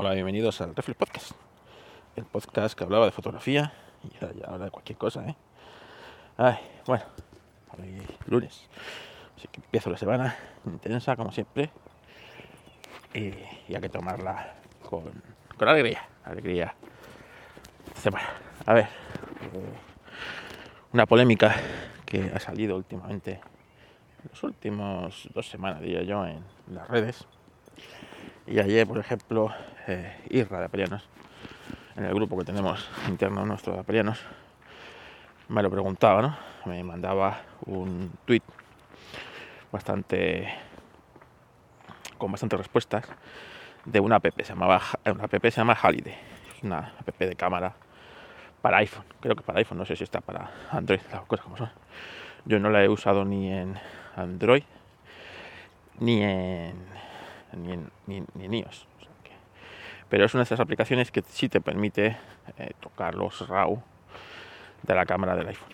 Hola, bienvenidos al Reflex Podcast, el podcast que hablaba de fotografía y ahora de cualquier cosa, ¿eh? Ay, bueno, hoy lunes, así que empiezo la semana intensa como siempre y, hay que tomarla con, con alegría, alegría. Semana. A ver, eh, una polémica que ha salido últimamente, en las últimas dos semanas, diría yo, en las redes y ayer, por ejemplo, eh, Irra de Apelianos, en el grupo que tenemos interno nuestro de Apelianos, me lo preguntaba, ¿no? Me mandaba un tweet bastante con bastantes respuestas de una app, se llamaba una app se llama Holiday, es una app de cámara para iPhone, creo que para iPhone, no sé si está para Android, las cosas como son. Yo no la he usado ni en Android ni en ni en, ni, iOS. pero es una de esas aplicaciones que sí te permite eh, tocar los RAW de la cámara del iPhone.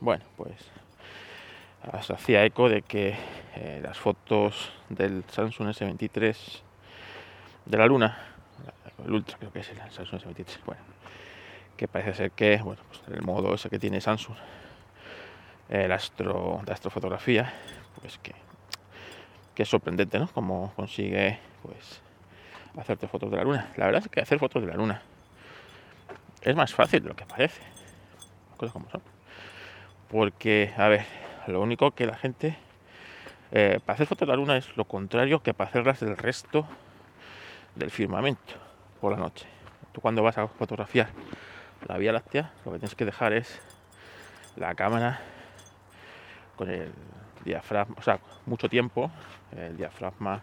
Bueno, pues hacía eco de que eh, las fotos del Samsung S23 de la Luna, el Ultra creo que es el Samsung S23, bueno, que parece ser que, bueno, pues el modo ese que tiene Samsung, el astro de astrofotografía, pues que que es sorprendente, ¿no? Cómo consigue, pues, hacerte fotos de la luna. La verdad es que hacer fotos de la luna es más fácil de lo que parece. Cosas como son. Porque, a ver, lo único que la gente, eh, para hacer fotos de la luna es lo contrario que para hacerlas del resto del firmamento por la noche. Tú cuando vas a fotografiar la Vía Láctea, lo que tienes que dejar es la cámara con el diafragma, o sea, mucho tiempo, el diafragma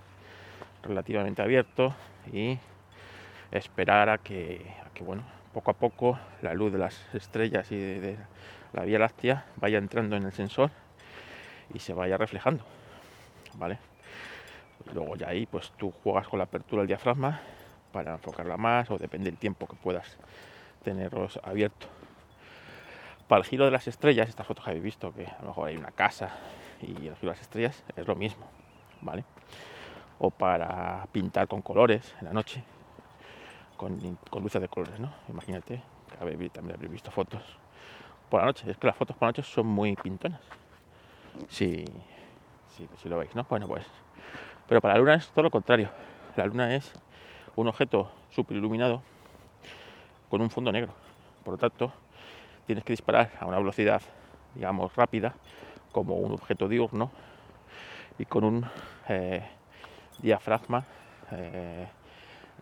relativamente abierto y esperar a que, bueno, poco a poco la luz de las estrellas y de, la Vía Láctea vaya entrando en el sensor y se vaya reflejando, ¿vale? Luego ya ahí pues tú juegas con la apertura del diafragma para enfocarla más o depende del tiempo que puedas tenerlos abiertos. Para el giro de las estrellas, estas fotos que habéis visto, que a lo mejor hay una casa y las estrellas es lo mismo, ¿vale? O para pintar con colores en la noche, con, luces de colores, ¿no? Imagínate, que también habréis visto fotos por la noche. Es que las fotos por la noche son muy pintonas. Si, si lo veis, ¿no? Bueno, pues. Pero para la luna es todo lo contrario. La luna es un objeto super iluminado con un fondo negro. Por lo tanto, tienes que disparar a una velocidad, digamos, rápida como un objeto diurno y con un eh, diafragma eh,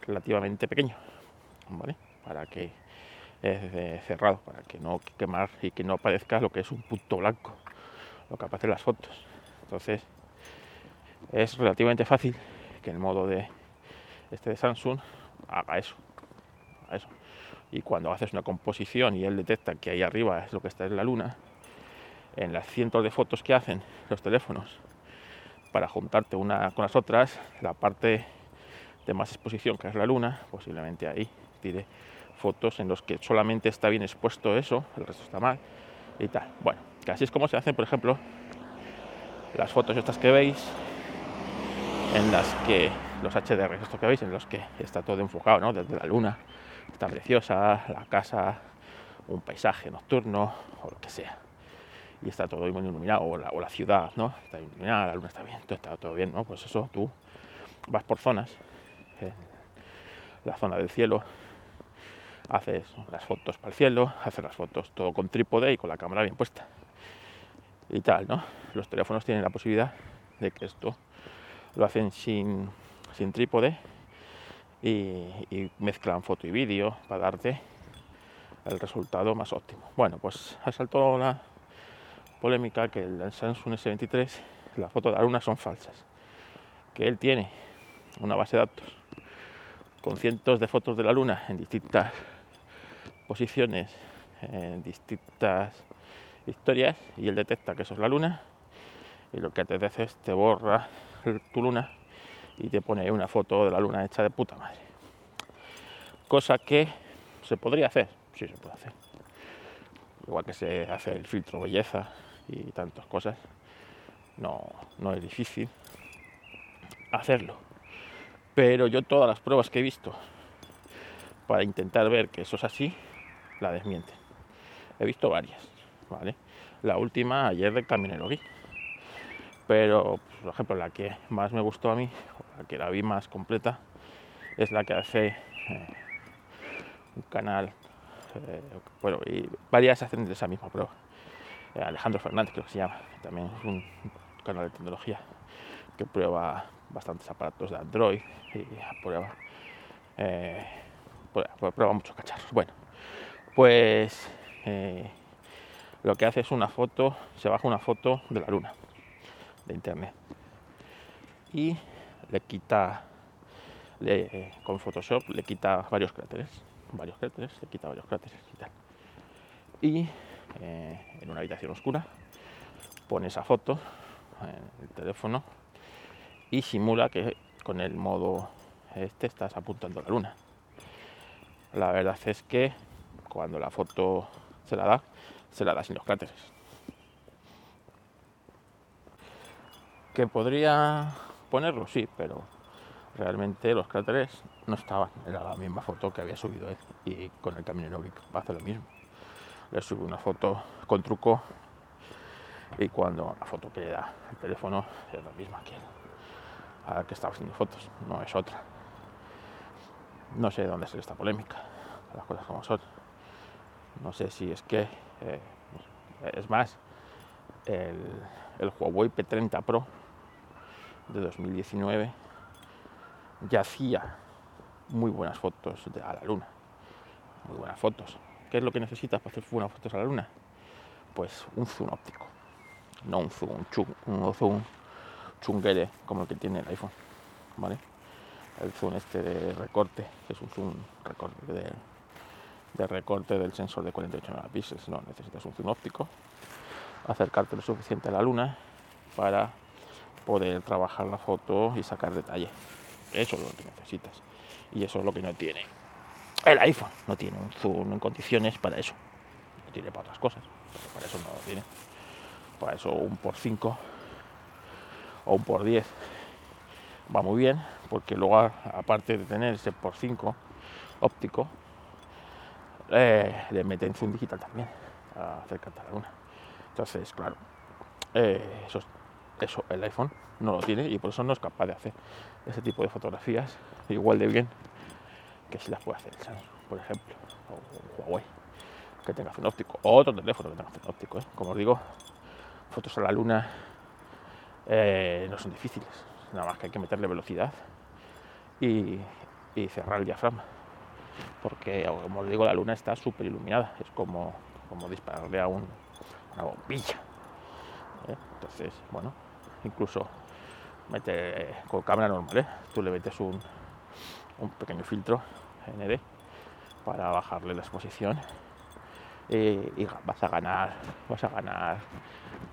relativamente pequeño, ¿vale? Para que es cerrado, para que no quemar y que no aparezca lo que es un punto blanco, lo que aparece en las fotos. Entonces es relativamente fácil que el modo de este de Samsung haga eso, haga eso. Y cuando haces una composición y él detecta que ahí arriba es lo que está en la luna, en las cientos de fotos que hacen los teléfonos para juntarte una con las otras, la parte de más exposición que es la luna, posiblemente ahí tire fotos en los que solamente está bien expuesto eso, el resto está mal y tal. Bueno, que así es como se hacen, por ejemplo, las fotos estas que veis, en las que los HDR, estos que veis, en los que está todo enfocado, ¿no? Desde la luna, está preciosa, la casa, un paisaje nocturno o lo que sea y está todo muy iluminado, o la, ciudad, ¿no? Está iluminada, la luna está bien, todo está todo bien, ¿no? Pues eso, tú vas por zonas, la zona del cielo, haces las fotos para el cielo, haces las fotos todo con trípode y con la cámara bien puesta. Y tal, ¿no? Los teléfonos tienen la posibilidad de que esto lo hacen sin, sin trípode y, y mezclan foto y vídeo para darte el resultado más óptimo. Bueno, pues ha saltado la, polémica que el Samsung S23 las fotos de la luna son falsas. Que él tiene una base de datos con cientos de fotos de la luna en distintas posiciones, en distintas historias, y él detecta que eso es la luna, y lo que te hace es te borra tu luna y te pone una foto de la luna hecha de puta madre. Cosa que se podría hacer, sí se puede hacer. Igual que se hace el filtro belleza y tantas cosas, no, no es difícil hacerlo. Pero yo todas las pruebas que he visto para intentar ver que eso es así, la desmienten. He visto varias, ¿vale? La última ayer del Caminero vi. Pero, por ejemplo, la que más me gustó a mí, la que la vi más completa, es la que hace eh, un canal, eh, bueno, y varias hacen de esa misma prueba. Eh, Alejandro Fernández creo que se llama, también es un canal de tecnología que prueba bastantes aparatos de Android y prueba, prueba, muchos cacharros. Bueno, pues lo que hace es una foto, se baja una foto de la luna de internet y le quita con Photoshop le quita varios cráteres varios cráteres le quita varios cráteres y tal y eh, en una habitación oscura pone esa foto en el teléfono y simula que con el modo este estás apuntando a la luna. La verdad es que cuando la foto se la da se la da sin los cráteres. Que podría ponerlo sí pero realmente los cráteres no estaban, era la misma foto que había subido él y con el camino va a hacer lo mismo. Le subo una foto con truco y cuando la foto que le da el teléfono es la misma que a la que estaba haciendo fotos, no es otra. No sé de dónde es esta polémica, las cosas como son. No sé si es que, eh, es más, el, el Huawei P30 Pro de 2019 ya hacía muy buenas fotos de a la luna. Muy buenas fotos. ¿Qué es lo que necesitas para hacer buenas fotos a la luna? Pues un zoom óptico. No un zoom, un, zoom chunguere como el que tiene el iPhone. ¿Vale? El zoom este de recorte, que es un zoom recorte de, recorte del sensor de 48 megapíxeles. No, necesitas un zoom óptico. Acercarte lo suficiente a la luna para poder trabajar la foto y sacar detalle. Eso es lo que necesitas. Y eso es lo que no tiene el iPhone. No tiene un zoom en condiciones para eso. Lo tiene para otras cosas. para eso no lo tiene. Para eso un por 5 o un por 10 va muy bien. Porque luego, aparte de tener ese por 5 óptico, eh, le meten zoom digital también. Acercarte a la luna. Entonces, claro, eh, eso el iPhone no lo tiene y por eso no es capaz de hacer ese tipo de fotografías igual de bien que si las puede hacer por ejemplo, o un Huawei que tenga un óptico, otro teléfono que tenga un óptico. ¿eh? Como os digo, fotos a la luna eh, no son difíciles, nada más que hay que meterle velocidad y, cerrar el diafragma, porque como os digo, la luna está súper iluminada, es como, como dispararle a una bombilla. ¿eh? Entonces, bueno, incluso mete con cámara normal, tú le metes un, un pequeño filtro ND para bajarle la exposición y vas a ganar, vas a ganar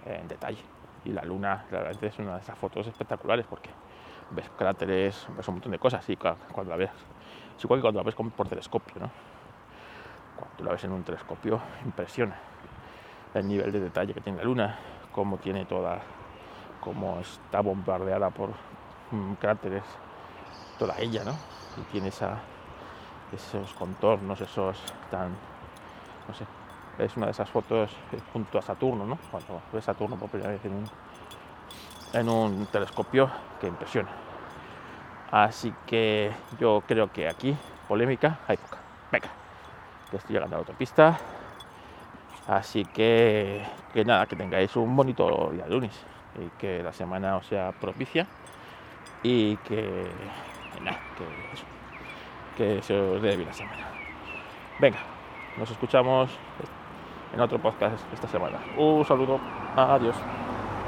en detalle. Y la luna realmente es una de esas fotos espectaculares porque ves cráteres, ves un montón de cosas y cuando la ves, es igual que cuando la ves por telescopio, ¿no? Cuando la ves en un telescopio impresiona el nivel de detalle que tiene la luna, cómo tiene toda como está bombardeada por mm, cráteres toda ella, ¿no? Y tiene esos contornos, esos tan, no sé, es una de esas fotos junto a Saturno, ¿no? Cuando ves Saturno por primera vez en un, en un telescopio que impresiona. Así que yo creo que aquí, polémica, hay poca. Venga, que estoy llegando a la autopista. Así que, que nada, que tengáis un bonito día de lunes y que la semana os sea propicia y que, nada, que, que se os dé bien la semana. Venga, nos escuchamos en otro podcast esta semana. Un saludo, adiós.